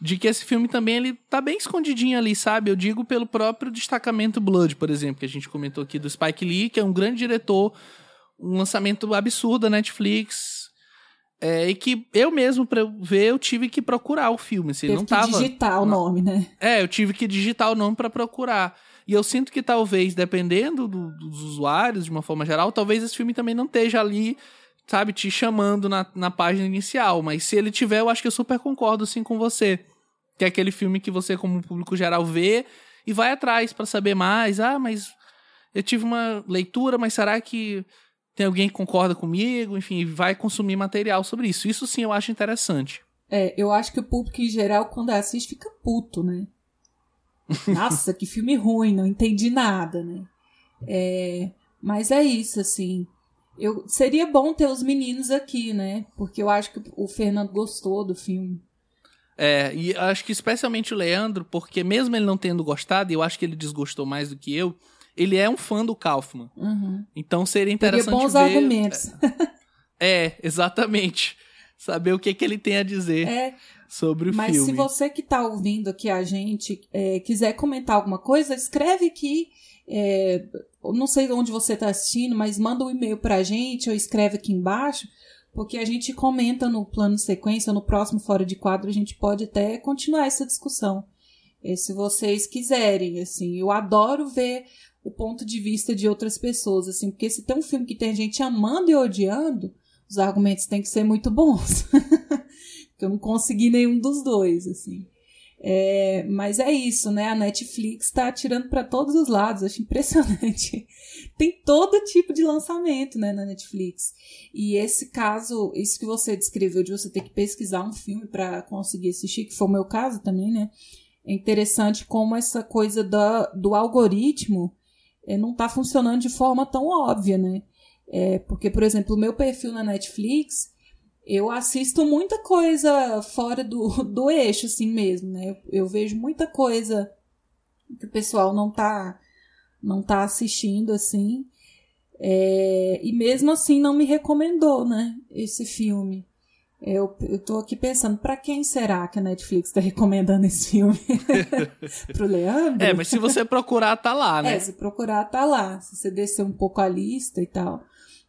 de que esse filme também ele tá bem escondidinho ali, sabe? Eu digo pelo próprio destacamento Blood, por exemplo, que a gente comentou aqui do Spike Lee, que é um grande diretor, um lançamento absurdo da Netflix, é, e que eu mesmo, pra ver, eu tive que procurar o filme. Assim, Teve não que tava, digitar o nome, né? É, eu tive que digitar o nome para procurar. E eu sinto que talvez, dependendo do, dos usuários, de uma forma geral, talvez esse filme também não esteja ali, sabe, te chamando na, na página inicial. Mas se ele tiver, eu acho que eu super concordo, assim, com você. Que é aquele filme que você, como público geral, vê e vai atrás para saber mais. Ah, mas eu tive uma leitura, mas será que tem alguém que concorda comigo, enfim, vai consumir material sobre isso. Isso sim eu acho interessante. É, eu acho que o público em geral, quando assiste, fica puto, né? Nossa, que filme ruim, não entendi nada, né? É, mas é isso, assim. Eu, seria bom ter os meninos aqui, né? Porque eu acho que o Fernando gostou do filme. É, e acho que especialmente o Leandro, porque mesmo ele não tendo gostado, e eu acho que ele desgostou mais do que eu, ele é um fã do Kaufman. Uhum. Então seria interessante Teria bons ver... argumentos. É, exatamente. Saber o que, que ele tem a dizer é, sobre o mas filme. Mas se você que está ouvindo aqui a gente é, quiser comentar alguma coisa, escreve aqui. Não sei onde você está assistindo, mas manda um e-mail para a gente ou escreve aqui embaixo, porque a gente comenta no plano sequência, no próximo Fora de Quadro, a gente pode até continuar essa discussão. É, se vocês quiserem, assim, eu adoro ver o ponto de vista de outras pessoas, assim, porque se tem um filme que tem gente amando e odiando, os argumentos têm que ser muito bons. eu não consegui nenhum dos dois, assim. É, mas é isso, né? A Netflix está atirando para todos os lados, acho impressionante. Tem todo tipo de lançamento, né, na Netflix. E esse caso, isso que você descreveu de você ter que pesquisar um filme para conseguir assistir, que foi o meu caso também, né? É interessante como essa coisa da, do algoritmo é, não está funcionando de forma tão óbvia, né? É, porque, por exemplo, o meu perfil na Netflix, eu assisto muita coisa fora do, do eixo, assim mesmo, né? Eu, eu vejo muita coisa que o pessoal não tá, não tá assistindo, assim. É, e mesmo assim não me recomendou, né? Esse filme. Eu, eu tô aqui pensando, para quem será que a Netflix tá recomendando esse filme? Pro Leandro? É, mas se você procurar, tá lá, né? É, se procurar, tá lá. Se você descer um pouco a lista e tal.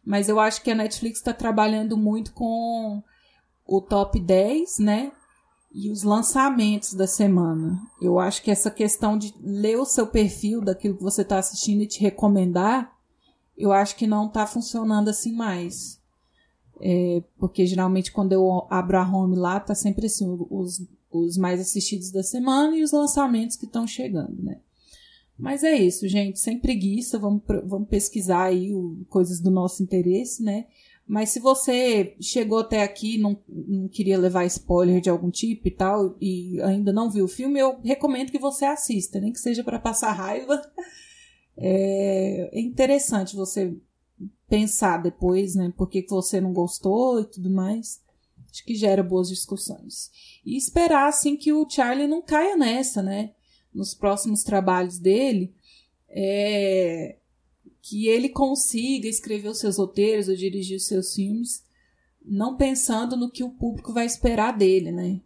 Mas eu acho que a Netflix tá trabalhando muito com o top 10, né? E os lançamentos da semana. Eu acho que essa questão de ler o seu perfil daquilo que você tá assistindo e te recomendar, eu acho que não tá funcionando assim mais. É, porque geralmente quando eu abro a home lá, tá sempre assim, os, os mais assistidos da semana e os lançamentos que estão chegando, né? Mas é isso, gente, sem preguiça, vamos, vamos pesquisar aí o, coisas do nosso interesse, né? Mas se você chegou até aqui não, não queria levar spoiler de algum tipo e tal, e ainda não viu o filme, eu recomendo que você assista, nem que seja para passar raiva. É, é interessante você pensar depois, né? Por que você não gostou e tudo mais. Acho que gera boas discussões. E esperar, assim, que o Charlie não caia nessa, né? Nos próximos trabalhos dele, é... que ele consiga escrever os seus roteiros ou dirigir os seus filmes, não pensando no que o público vai esperar dele, né?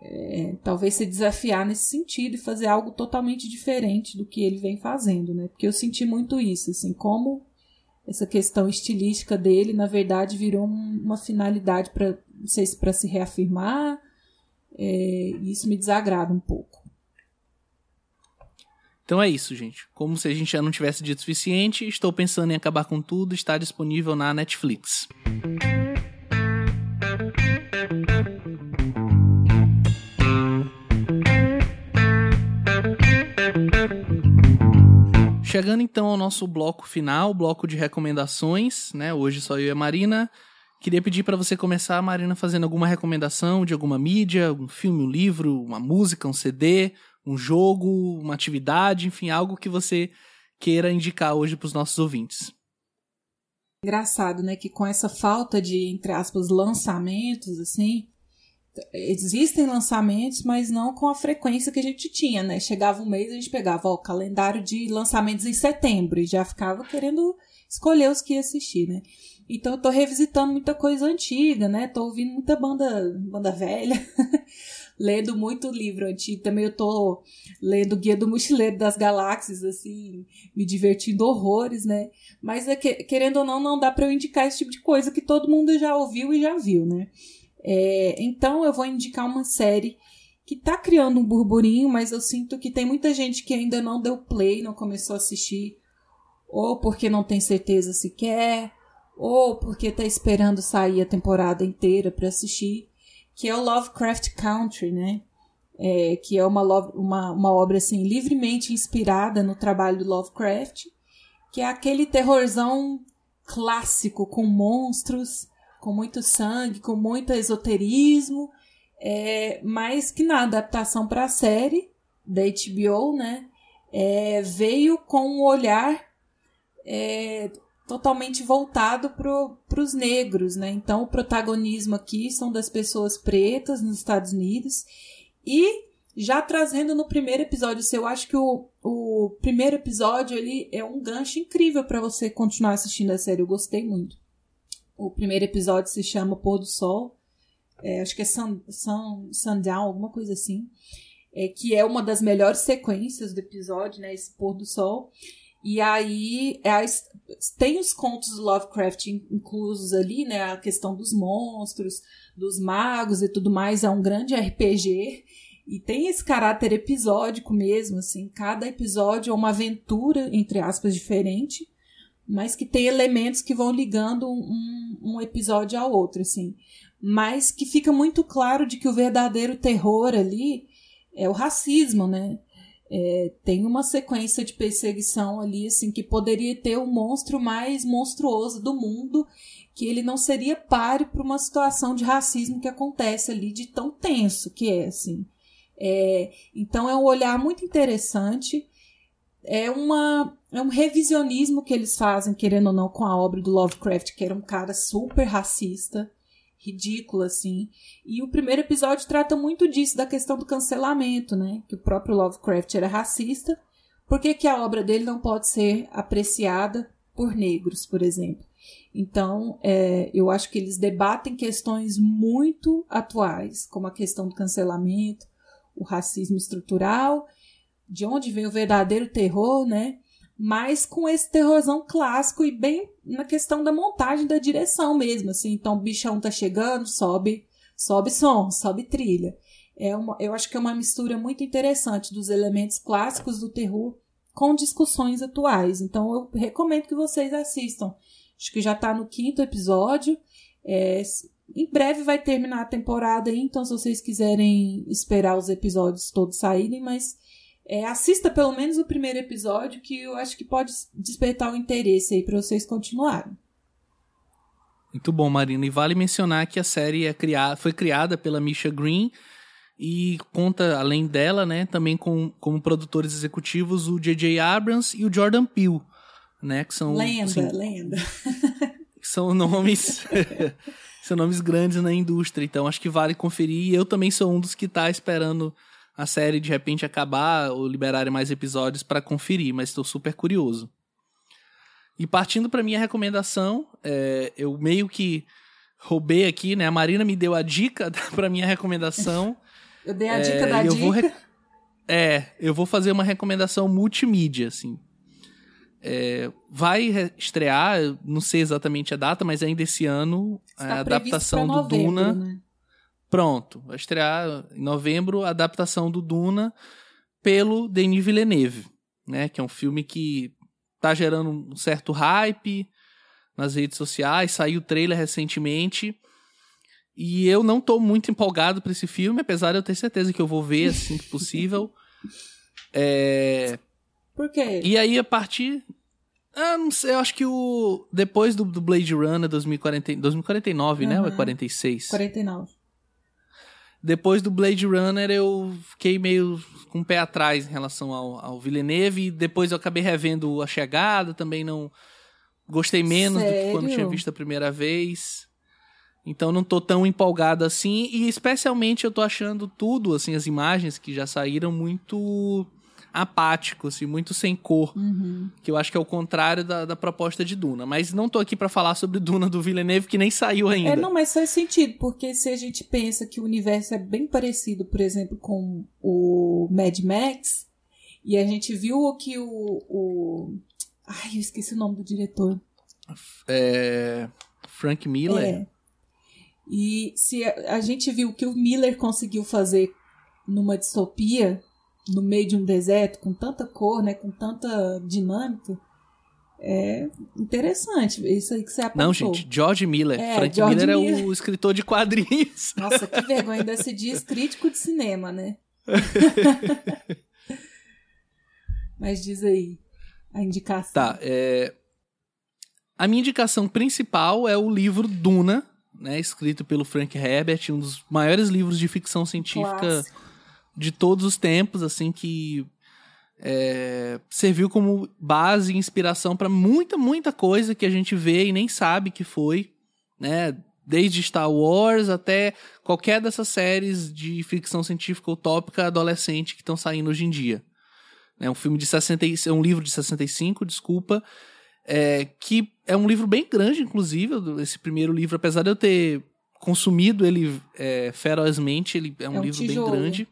É, talvez se desafiar nesse sentido e fazer algo totalmente diferente do que ele vem fazendo, né? Porque eu senti muito isso, assim, como essa questão estilística dele, na verdade, virou uma finalidade para, não sei se para se reafirmar, é, e isso me desagrada um pouco. Então é isso, gente. Como se a gente já não tivesse dito o suficiente, estou pensando em acabar com tudo, está disponível na Netflix. Chegando então ao nosso bloco final, bloco de recomendações, né? Hoje só eu e a Marina. Queria pedir para você começar, Marina, fazendo alguma recomendação de alguma mídia, algum filme, um livro, uma música, um CD, um jogo, uma atividade, enfim, algo que você queira indicar hoje para os nossos ouvintes. Engraçado, né, que com essa falta de, entre aspas, lançamentos, assim, existem lançamentos, mas não com a frequência que a gente tinha, né? Chegava um mês, a gente pegava ó, o calendário de lançamentos em setembro e já ficava querendo escolher os que ia assistir, né? Então eu tô revisitando muita coisa antiga, né? Tô ouvindo muita banda, banda velha, lendo muito livro antigo. Também eu tô lendo Guia do Mochileiro das Galáxias, assim, me divertindo horrores, né? Mas é que, querendo ou não, não dá para eu indicar esse tipo de coisa que todo mundo já ouviu e já viu, né? É, então eu vou indicar uma série que tá criando um burburinho, mas eu sinto que tem muita gente que ainda não deu play, não começou a assistir, ou porque não tem certeza se quer, ou porque tá esperando sair a temporada inteira para assistir, que é o Lovecraft Country, né? É, que é uma, uma, uma obra assim livremente inspirada no trabalho do Lovecraft, que é aquele terrorzão clássico com monstros, com muito sangue, com muito esoterismo, é, mas que na adaptação para a série da HBO, né, é, veio com um olhar é, totalmente voltado para os negros, né? Então, o protagonismo aqui são das pessoas pretas nos Estados Unidos. E já trazendo no primeiro episódio, eu acho que o, o primeiro episódio ele é um gancho incrível para você continuar assistindo a série. Eu gostei muito. O primeiro episódio se chama Pôr do Sol. É, acho que é Sun, Sun, Sundown, alguma coisa assim. É, que é uma das melhores sequências do episódio, né? Esse Pôr do Sol. E aí é, tem os contos do Lovecraft inclusos ali, né? A questão dos monstros, dos magos e tudo mais. É um grande RPG. E tem esse caráter episódico mesmo, assim. Cada episódio é uma aventura, entre aspas, diferente. Mas que tem elementos que vão ligando um, um episódio ao outro, assim. Mas que fica muito claro de que o verdadeiro terror ali é o racismo, né? É, tem uma sequência de perseguição ali, assim, que poderia ter o monstro mais monstruoso do mundo, que ele não seria páreo para uma situação de racismo que acontece ali, de tão tenso que é, assim. É, então é um olhar muito interessante, é, uma, é um revisionismo que eles fazem, querendo ou não, com a obra do Lovecraft, que era um cara super racista, ridículo, assim. E o primeiro episódio trata muito disso, da questão do cancelamento, né? Que o próprio Lovecraft era racista. Por que, que a obra dele não pode ser apreciada por negros, por exemplo? Então, é, eu acho que eles debatem questões muito atuais, como a questão do cancelamento, o racismo estrutural, de onde vem o verdadeiro terror, né? Mas com esse terrorzão clássico e bem na questão da montagem da direção mesmo, assim. Então, o bichão tá chegando, sobe, sobe som, sobe trilha. É uma, eu acho que é uma mistura muito interessante dos elementos clássicos do terror com discussões atuais. Então, eu recomendo que vocês assistam. Acho que já está no quinto episódio. É, em breve vai terminar a temporada aí, então se vocês quiserem esperar os episódios todos saírem, mas é, assista pelo menos o primeiro episódio, que eu acho que pode despertar o interesse aí para vocês continuarem. Muito bom, Marina. E vale mencionar que a série é criada, foi criada pela Misha Green e conta, além dela, né, também com como produtores executivos o J.J. Abrams e o Jordan Peele, né, que são... Lenda, assim, lenda. São nomes... são nomes grandes na indústria, então acho que vale conferir. E eu também sou um dos que está esperando a série de repente acabar ou liberarem mais episódios para conferir, mas estou super curioso. E partindo para minha recomendação, é, eu meio que roubei aqui, né? A Marina me deu a dica para minha recomendação. eu dei a é, dica da dica. Vou É, eu vou fazer uma recomendação multimídia, assim. É, vai estrear, não sei exatamente a data, mas ainda esse ano, a adaptação do Duna. Né? Pronto, vai estrear em novembro a adaptação do Duna pelo Denis Villeneuve, né? Que é um filme que tá gerando um certo hype nas redes sociais, saiu o trailer recentemente. E eu não tô muito empolgado para esse filme, apesar de eu ter certeza que eu vou ver assim que possível. é... Por quê? E aí, a partir. Ah, não sei, eu acho que o. Depois do, do Blade Runner 2040, 2049, né? Ou é Uhum. 46? 49. Depois do Blade Runner, eu fiquei meio com o pé atrás em relação ao, ao Villeneuve. E depois eu acabei revendo A Chegada, também não. Gostei menos do que quando Sério? tinha visto a primeira vez. Então não tô tão empolgado assim. E especialmente eu tô achando tudo, assim, as imagens que já saíram muito apático, assim, muito sem cor. Uhum. Que eu acho que é o contrário da, da proposta de Duna. Mas não tô aqui pra falar sobre Duna do Villeneuve, que nem saiu ainda. É, não, mas faz sentido, porque se a gente pensa que o universo é bem parecido, por exemplo, com o Mad Max, e a gente viu o que o. o... Ai, eu esqueci o nome do diretor. É, Frank Miller. É. E se a, a gente viu o que o Miller conseguiu fazer numa distopia, no meio de um deserto, com tanta cor, né, com tanta dinâmica, é interessante. Isso aí que você apontou. Não, gente, George Miller. É, Frank George Miller é Miller. o escritor de quadrinhos. Nossa, que vergonha, ainda se diz crítico de cinema, né? Mas diz aí a indicação. Tá, é... A minha indicação principal é o livro Duna, né, escrito pelo Frank Herbert, um dos maiores livros de ficção científica Clássico. De todos os tempos, assim, que é, serviu como base e inspiração para muita, muita coisa que a gente vê e nem sabe que foi, né? Desde Star Wars até qualquer dessas séries de ficção científica utópica adolescente que estão saindo hoje em dia. É um filme de 60, e- é um livro de 65, desculpa, é, que é um livro bem grande, inclusive, esse primeiro livro, apesar de eu ter consumido ele é, ferozmente, ele é um, É um livro tijolo. bem grande.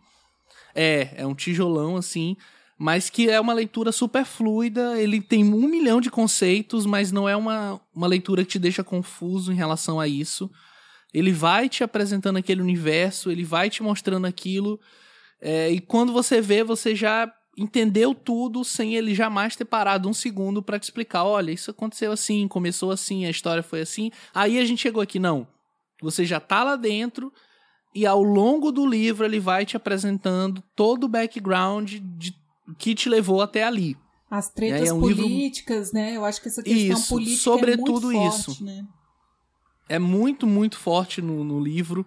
É, é um tijolão, assim, mas que é uma leitura super fluida, ele tem um milhão de conceitos, mas não é uma, uma leitura que te deixa confuso em relação a isso. Ele vai te apresentando aquele universo, ele vai te mostrando aquilo, é, e quando você vê, você já entendeu tudo sem ele jamais ter parado um segundo pra te explicar, olha, isso aconteceu assim, começou assim, a história foi assim. Aí a gente chegou aqui, não. Você já tá lá dentro e ao longo do livro ele vai te apresentando todo o background de que te levou até ali. As tretas É, é um livro- políticas, né? Eu acho que essa questão Isso, política sobretudo é muito forte, isso. né? É muito, muito forte no, no livro.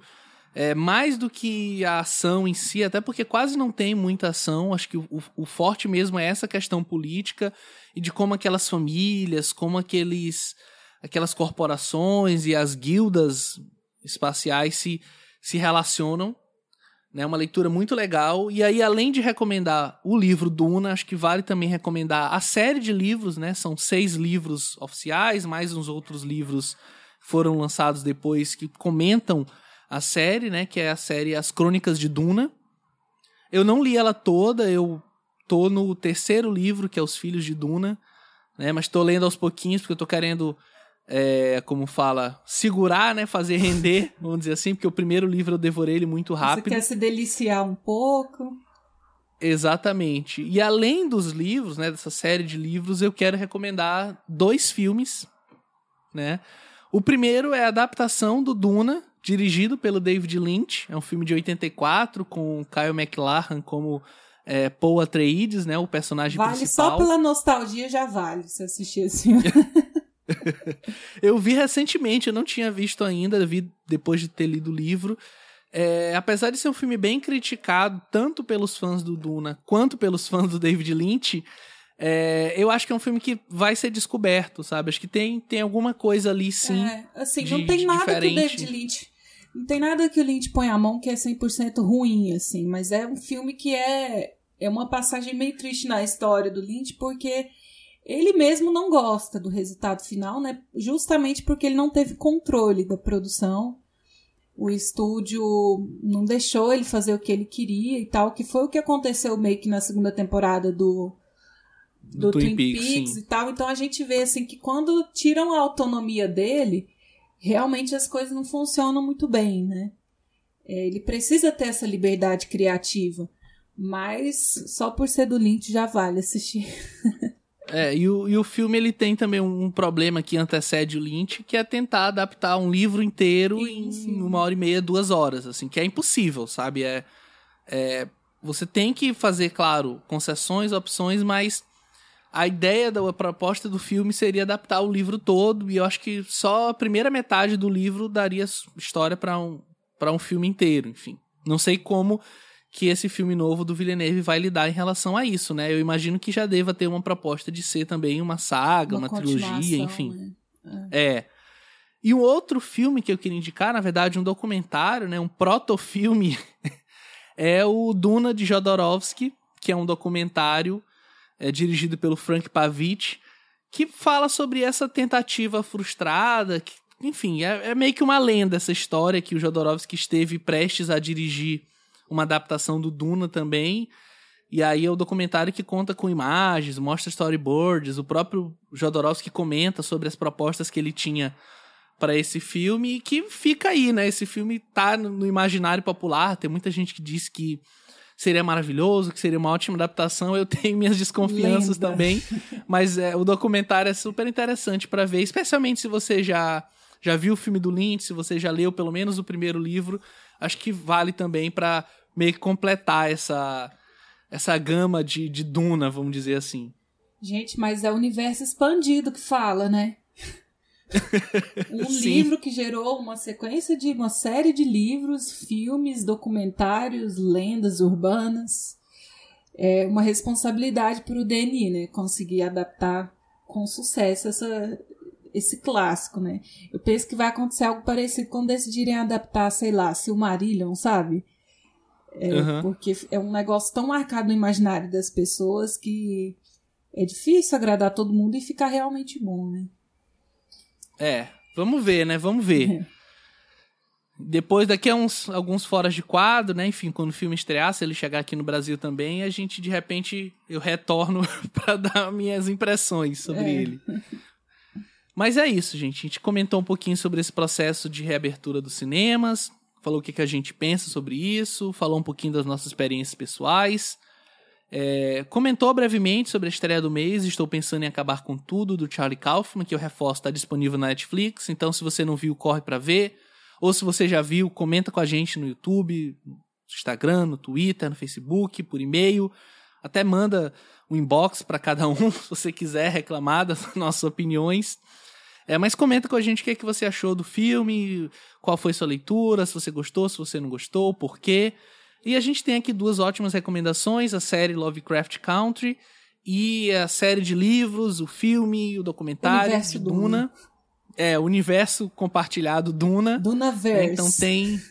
É mais do que a ação em si, até porque quase não tem muita ação. Acho que o, o forte mesmo é essa questão política e de como aquelas famílias, como aqueles, aquelas corporações e as guildas espaciais se, se relacionam. É uma leitura muito legal. E aí, além de recomendar o livro Duna, acho que vale também recomendar a série de livros, né? São seis livros oficiais, mais uns outros livros foram lançados depois que comentam a série, né? Que é a série As Crônicas de Duna. Eu não li ela toda, eu tô no terceiro livro, que é Os Filhos de Duna, né? Mas tô lendo aos pouquinhos, porque eu tô querendo, é, como fala, segurar, né? Fazer render, vamos dizer assim, porque o primeiro livro eu devorei ele muito rápido. Você quer se deliciar um pouco. Exatamente. E além dos livros, né, dessa série de livros, eu quero recomendar dois filmes, né? O primeiro é a adaptação do Duna, dirigido pelo David Lynch. É um filme de 84 com Kyle MacLachlan como é, Paul Atreides, né, o personagem Vale principal. só pela nostalgia, já vale se assistir filme. Eu vi recentemente, eu não tinha visto ainda, vi depois de ter lido o livro. É, apesar de ser um filme bem criticado, tanto pelos fãs do Duna quanto pelos fãs do David Lynch, é, eu acho que é um filme que vai ser descoberto, sabe? Acho que tem, tem alguma coisa ali, sim. É, assim, de- não tem nada que o diferente. David Lynch. Não tem nada que o Lynch põe a mão que é 100% ruim, assim, mas é um filme que é, é uma passagem meio triste na história do Lynch, porque ele mesmo não gosta do resultado final, né? Justamente porque ele não teve controle da produção. O estúdio não deixou ele fazer o que ele queria e tal, que foi o que aconteceu meio que na segunda temporada do, do Twin, Peaks, sim. e tal. Então a gente vê assim que quando tiram a autonomia dele, realmente as coisas não funcionam muito bem, né? É, ele precisa ter essa liberdade criativa, mas só por ser do Lynch já vale assistir. É, e o, e o filme ele tem também um problema que antecede o Lynch, que é tentar adaptar um livro inteiro em uma hora e meia, duas horas, assim, que é impossível, sabe? É, é, você tem que fazer, claro, concessões, opções, mas a ideia da proposta do filme seria adaptar o livro todo, e eu acho que só a primeira metade do livro daria história para um, pra um filme inteiro, enfim. Não sei como que esse filme novo do Villeneuve vai lidar em relação a isso, né? Eu imagino que já deva ter uma proposta de ser também uma saga, uma, uma trilogia, enfim. Né? É. é. E um outro filme que eu queria indicar, na verdade, um documentário, né? Um protofilme, é o Duna de Jodorowsky, que é um documentário é, dirigido pelo Frank Pavich, que fala sobre essa tentativa frustrada, que, enfim, é, é meio que uma lenda essa história que o Jodorowsky esteve prestes a dirigir uma adaptação do Duna também. E aí é o documentário que conta com imagens, mostra storyboards, o próprio Jodorowsky comenta sobre as propostas que ele tinha para esse filme e que fica aí, né? Esse filme tá no imaginário popular, tem muita gente que diz que seria maravilhoso, que seria uma ótima adaptação. Eu tenho minhas desconfianças Lenda. também, mas é, o documentário é super interessante para ver, especialmente se você já já viu o filme do Lynch, se você já leu pelo menos o primeiro livro, acho que vale também para meio que completar essa, essa gama de, de Duna, vamos dizer assim. Gente, mas é o universo expandido que fala, né? um livro que gerou uma sequência de uma série de livros, filmes, documentários, lendas urbanas. É uma responsabilidade para o DNI, né? Conseguir adaptar com sucesso essa, esse clássico, né? Eu penso que vai acontecer algo parecido quando decidirem adaptar, sei lá, Silmarillion, sabe? É, uhum. Porque é um negócio tão marcado no imaginário das pessoas que é difícil agradar todo mundo e ficar realmente bom, né? É, vamos ver, né? Vamos ver. Depois, daqui a uns, alguns foras de quadro, né? Enfim, quando o filme estrear, se ele chegar aqui no Brasil também, a gente, de repente, eu retorno para dar minhas impressões sobre é. ele. Mas é isso, gente. A gente comentou um pouquinho sobre esse processo de reabertura dos cinemas, falou o que, que a gente pensa sobre isso, falou um pouquinho das nossas experiências pessoais. É, comentou brevemente sobre a estreia do mês, Estou Pensando em Acabar com Tudo, do Charlie Kaufman, que eu reforço, está disponível na Netflix, então se você não viu, corre para ver. Ou se você já viu, comenta com a gente no YouTube, no Instagram, no Twitter, no Facebook, por e-mail. Até manda um inbox para cada um, se você quiser reclamar das nossas opiniões. É, mas comenta com a gente o que, é que você achou do filme, qual foi sua leitura, se você gostou, se você não gostou, por quê. E a gente tem aqui duas ótimas recomendações: a série Lovecraft Country e a série de livros, o filme, o documentário universo de Duna. Duna. É, o universo compartilhado Duna. Dunaverse. Então tem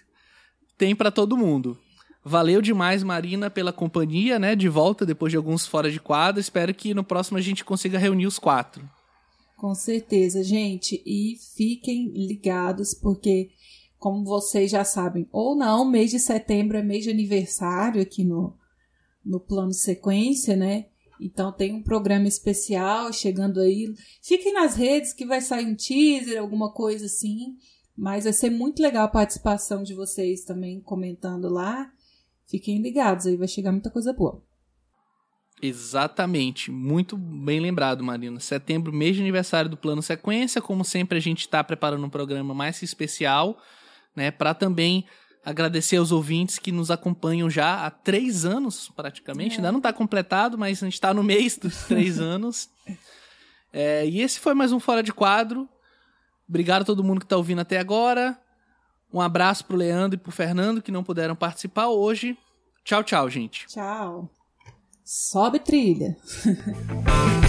tem para todo mundo. Valeu demais, Marina, pela companhia, né? De volta depois de alguns fora de quadro. Espero que no próximo a gente consiga reunir os quatro. Com certeza, gente. E fiquem ligados, porque, como vocês já sabem, ou não, mês de setembro é mês de aniversário aqui no, no plano sequência, né? Então tem um programa especial chegando aí. Fiquem nas redes que vai sair um teaser, alguma coisa assim. Mas vai ser muito legal a participação de vocês também comentando lá. Fiquem ligados, aí vai chegar muita coisa boa. Exatamente, muito bem lembrado, Marina. Setembro, mês de aniversário do Plano Sequência. Como sempre, a gente está preparando um programa mais especial, né? Para também agradecer aos ouvintes que nos acompanham já há três anos, praticamente. É. Ainda não está completado, mas a gente está no mês dos três anos. É, e esse foi mais um Fora de Quadro. Obrigado a todo mundo que está ouvindo até agora. Um abraço pro Leandro e pro Fernando que não puderam participar hoje. Tchau, tchau, gente. Tchau. Sobe trilha.